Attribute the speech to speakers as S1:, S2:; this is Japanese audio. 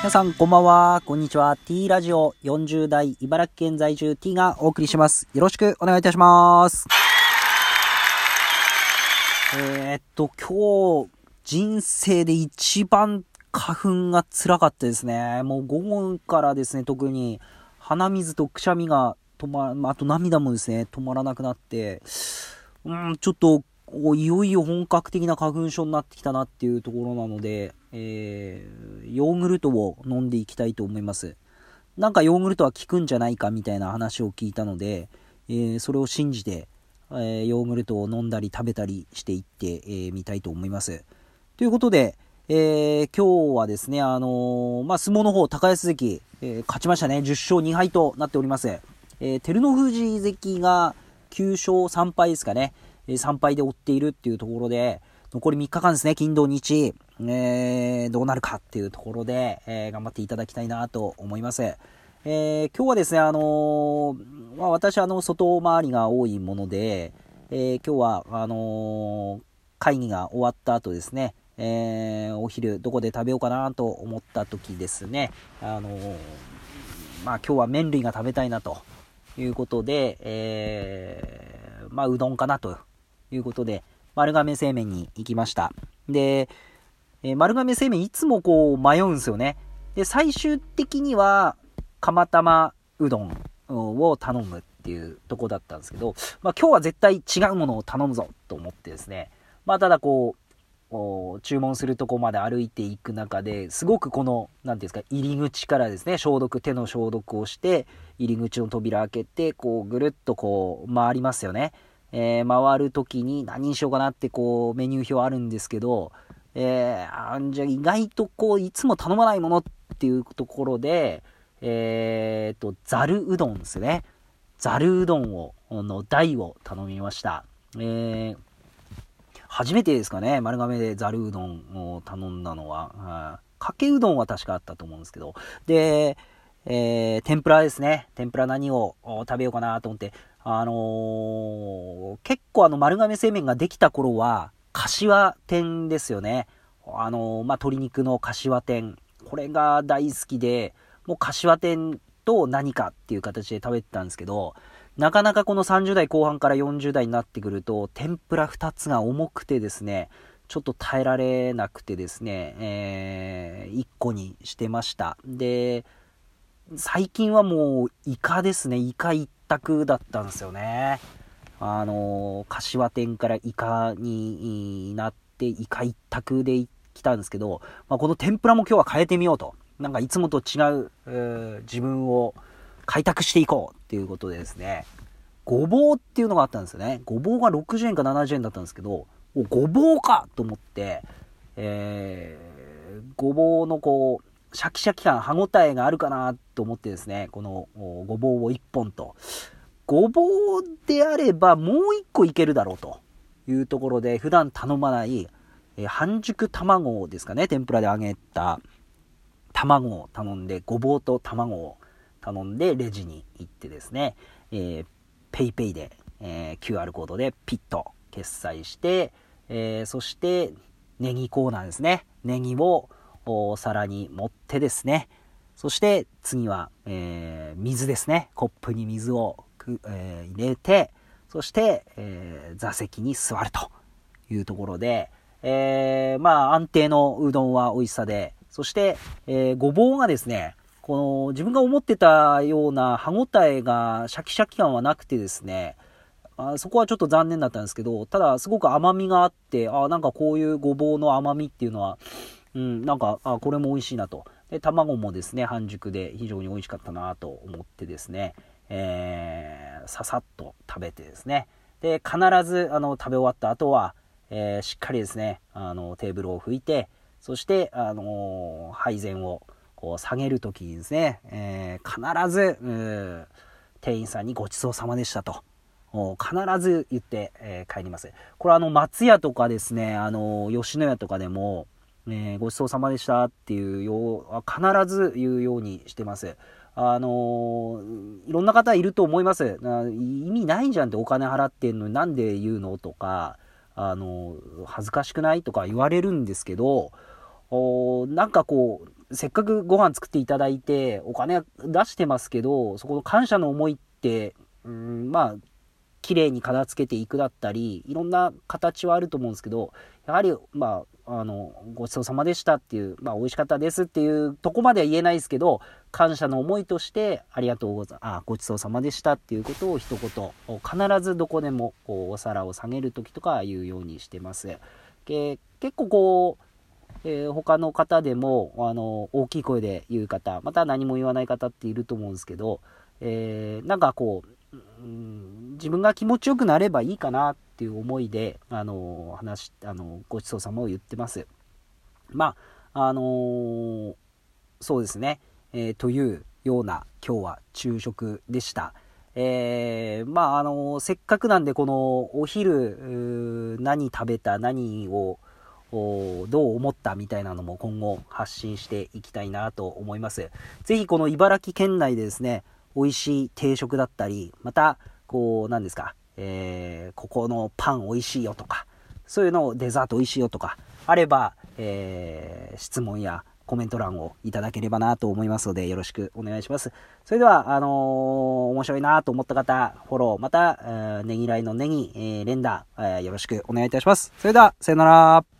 S1: 皆さんこんばんは、こんにちは。T ラジオ40代茨城県在住 T がお送りします。よろしくお願いいたします。え、っと、今日、人生で一番花粉が辛かったですね。もう午後からですね、特に鼻水とくしゃみが止ま、あと涙もですね、止まらなくなって、うん、ちょっと、おいよいよ本格的な花粉症になってきたなっていうところなので、えー、ヨーグルトを飲んでいきたいと思います。なんかヨーグルトは効くんじゃないかみたいな話を聞いたので、えーそれを信じて、えーヨーグルトを飲んだり食べたりしていってみ、えーたいと思います。ということで、えー今日はですね、あのーまあ、相撲の方、高安関、えー勝ちましたね。10勝2敗となっております。えー照ノ富士関が9勝3敗ですかね。えー3敗で追っているっていうところで、残り3日間ですね、金土日、えーどうなるかっていうところで、えー頑張っていただきたいなと思います。えー今日はですね、あのまあ、私、あの、外回りが多いもので、え今日は、あの会議が終わった後ですね、えお昼どこで食べようかなと思った時ですね、あのまあ今日は麺類が食べたいなということで、えまあうどんかなということで、丸亀製麺に行きました。で、えー丸亀製麺いつもこう迷うんですよね。で、最終的には、釜玉うどんを頼むっていうとこだったんですけど、まあ今日は絶対違うものを頼むぞと思ってですね、まあただこう、注文するとこまで歩いていく中ですごくこの何ていうんですか入り口からですね消毒手の消毒をして入り口の扉開けてこうぐるっとこう回りますよね、えー回る時に何にしようかなってこうメニュー表あるんですけど、えーあんじゃ意外とこういつも頼まないものっていうところでえー、とざるうどんですね。ざるうどんをの台を頼みました。えー初めてですかね、丸亀でざるうどんを頼んだのは、かけうどんは確かあったと思うんですけど、で、えー天ぷらですね。天ぷら何を食べようかなと思って、あのー構あの丸亀製麺ができた頃は、柏天ですよね。あのまあ、鶏肉の柏天。これが大好きで、もう柏天と何かっていう形で食べてたんですけど、なかなかこの30代後半から40代になってくると、天ぷら2つが重くてですね、ちょっと耐えられなくてですね、え1個にしてました。で、最近はもうイカですね、イカ一択だったんですよね。あの、柏店からイカになって、イカ一択で来たんですけど、まあ、この天ぷらも今日は変えてみようと。なんかいつもと違う、えー自分を開拓していこうっていうことでですね、ごぼうっていうのがあったんですよね。ごぼうが60円か70円だったんですけど、おごぼうかと思って、えーごぼうのこう、シャキシャキ感、歯ごたえがあるかなと思ってですね、このごぼうを1本と、ごぼうであればもう1個いけるだろうというところで、普段頼まない、え半熟卵ですかね、天ぷらで揚げた卵を頼んで、ごぼうと卵を頼んで、レジに行ってですね、えー、ペイペイで、えー QR コードでピッと決済して、えーそして、ネギコーナーですね。ネギをお皿に盛ってですね、そして次は、えー水ですね。コップに水を、えー入れて、そして、えー座席に座るというところで、えーまあ安定のうどんは美味しさで、そして、えーごぼうがですね、この自分が思ってたような歯ごたえがシャキシャキ感はなくてですね、あそこはちょっと残念だったんですけど、ただすごく甘みがあって、あなんかこういうごぼうの甘みっていうのは、うん、なんか、あこれも美味しいなと。で、卵もですね、半熟で非常に美味しかったなと思ってですね、えーささっと食べてですね、で、必ず、あの、食べ終わった後は、えーしっかりですね、あの、テーブルを拭いて、そして、あの配膳をこう下げるときにですね、えー必ず、店員さんにごちそうさまでしたと。必ず言って、えー帰ります。これあの、松屋とかですね、あの、吉野家とかでも、えーごちそうさまでしたっていうよう、必ず言うようにしてます。あのいろんな方いると思います。意味ないじゃんってお金払ってんのになんで言うの？とか、あの恥ずかしくない？とか言われるんですけど、おなんかこう、せっかくご飯作っていただいて、お金出してますけど、そこの感謝の思いって、うん、まあ、綺麗に片付けていくだったり、いろんな形はあると思うんですけど、やはり、まあ、あの、ごちそうさまでしたっていう、まあ、美味しかったですっていうとこまでは言えないですけど、感謝の思いとして、ありがとうござ、あ、ごちそうさまでしたっていうことを一言、必ずどこでも、お皿を下げるときとか言うようにしてます。結構こう、えー、他の方でも、あの、大きい声で言う方、また何も言わない方っていると思うんですけど、えー、なんかこう、うん、自分が気持ちよくなればいいかなっっていう思いで、あの、話、あの、ごちそうさまを言ってます。まあ、あのー、そうですね、えー、というような今日は昼食でした。えー、まあ、あのせっかくなんでこのお昼、何食べた、何を、どう思ったみたいなのも今後発信していきたいなと思います。ぜひこの茨城県内でですね、美味しい定食だったり、また、こう、何ですか、えー、ここのパン美味しいよとか、そういうのをデザート美味しいよとか、あれば、えー、質問やコメント欄をいただければなと思いますので、よろしくお願いします。それでは、あのー、面白いなと思った方、フォロー、また、えー、ねぎらいのネギ、えー、連打、えー、よろしくお願いいたします。それでは、さよなら。